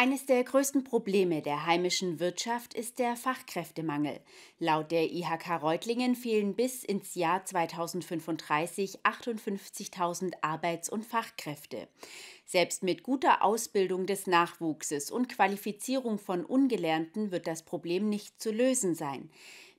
Eines der größten Probleme der heimischen Wirtschaft ist der Fachkräftemangel. Laut der IHK Reutlingen fehlen bis ins Jahr 2035 58.000 Arbeits- und Fachkräfte. Selbst mit guter Ausbildung des Nachwuchses und Qualifizierung von Ungelernten wird das Problem nicht zu lösen sein.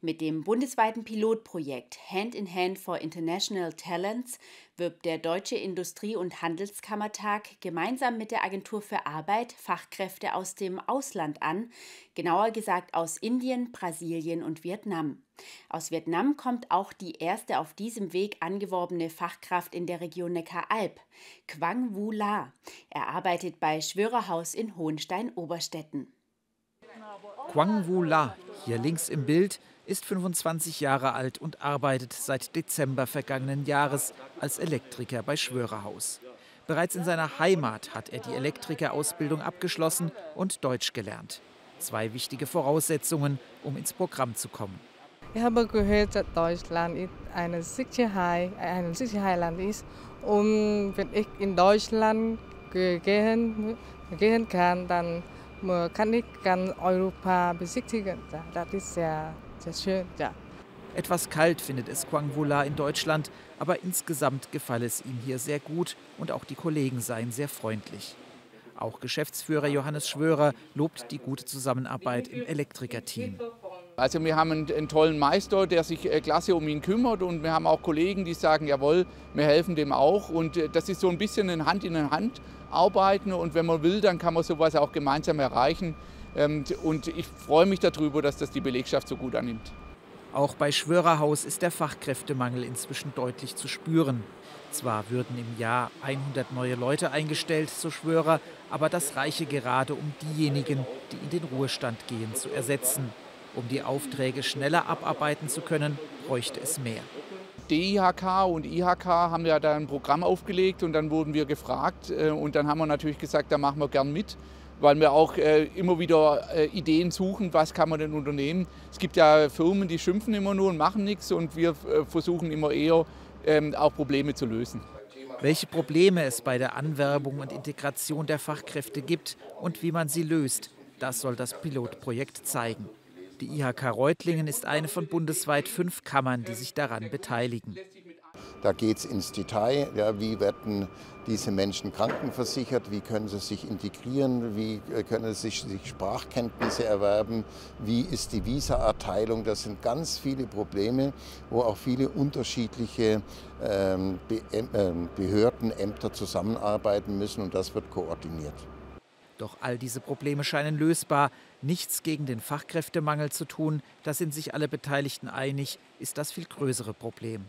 Mit dem bundesweiten Pilotprojekt Hand in Hand for International Talents wirbt der Deutsche Industrie- und Handelskammertag gemeinsam mit der Agentur für Arbeit Fachkräfte aus dem Ausland an, genauer gesagt aus Indien, Brasilien und Vietnam. Aus Vietnam kommt auch die erste auf diesem Weg angeworbene Fachkraft in der Region Neckaralb, Quang Wu La. Er arbeitet bei Schwörerhaus in Hohenstein-Oberstetten. Quang Wu La, hier links im Bild, ist 25 Jahre alt und arbeitet seit Dezember vergangenen Jahres als Elektriker bei Schwörerhaus. Bereits in seiner Heimat hat er die Elektrikerausbildung abgeschlossen und Deutsch gelernt. Zwei wichtige Voraussetzungen, um ins Programm zu kommen. Ich habe gehört, dass Deutschland eine Sicherheit, ein Sicherheitsland ist. Und wenn ich in Deutschland gehen, gehen kann, dann kann ich ganz Europa besichtigen. Das ist sehr sehr schön, ja. Etwas kalt findet es Quang Wula in Deutschland, aber insgesamt gefalle es ihm hier sehr gut und auch die Kollegen seien sehr freundlich. Auch Geschäftsführer Johannes Schwörer lobt die gute Zusammenarbeit im Elektrikerteam. Also wir haben einen, einen, tollen Meister, der sich äh, klasse um ihn kümmert und wir haben auch Kollegen, die sagen, jawohl, wir helfen dem auch und äh, das ist so ein bisschen ein Hand in Hand arbeiten und wenn man will, dann kann man sowas auch gemeinsam erreichen. Ähm, und ich freue mich darüber, dass das die Belegschaft so gut annimmt. Auch bei Schwörerhaus ist der Fachkräftemangel inzwischen deutlich zu spüren. Zwar würden im Jahr 100 neue Leute eingestellt, so Schwörer, aber das reiche gerade, um diejenigen, die in den Ruhestand gehen, zu ersetzen. Um die Aufträge schneller abarbeiten zu können, bräuchte es mehr. DIHK und IHK haben ja da ein Programm aufgelegt und dann wurden wir gefragt äh, und dann haben wir natürlich gesagt, da machen wir gern mit weil wir auch äh, immer wieder äh, Ideen suchen, was kann man denn unternehmen. Es gibt ja Firmen, die schimpfen immer nur und machen nichts und wir äh, versuchen immer eher ähm, auch Probleme zu lösen. Welche Probleme es bei der Anwerbung und Integration der Fachkräfte gibt und wie man sie löst, das soll das Pilotprojekt zeigen. Die IHK Reutlingen ist eine von bundesweit fünf Kammern, die sich daran beteiligen. Da geht es ins Detail, ja, wie werden diese Menschen krankenversichert, wie können sie sich integrieren, wie äh, können sie sich, sich Sprachkenntnisse erwerben, wie ist die Visa-Erteilung. Das sind ganz viele Probleme, wo auch viele unterschiedliche ähm, Be äh, Behörden, Ämter zusammenarbeiten müssen und das wird koordiniert. Doch all diese Probleme scheinen lösbar. Nichts gegen den Fachkräftemangel zu tun, da sind sich alle Beteiligten einig, ist das viel größere Problem.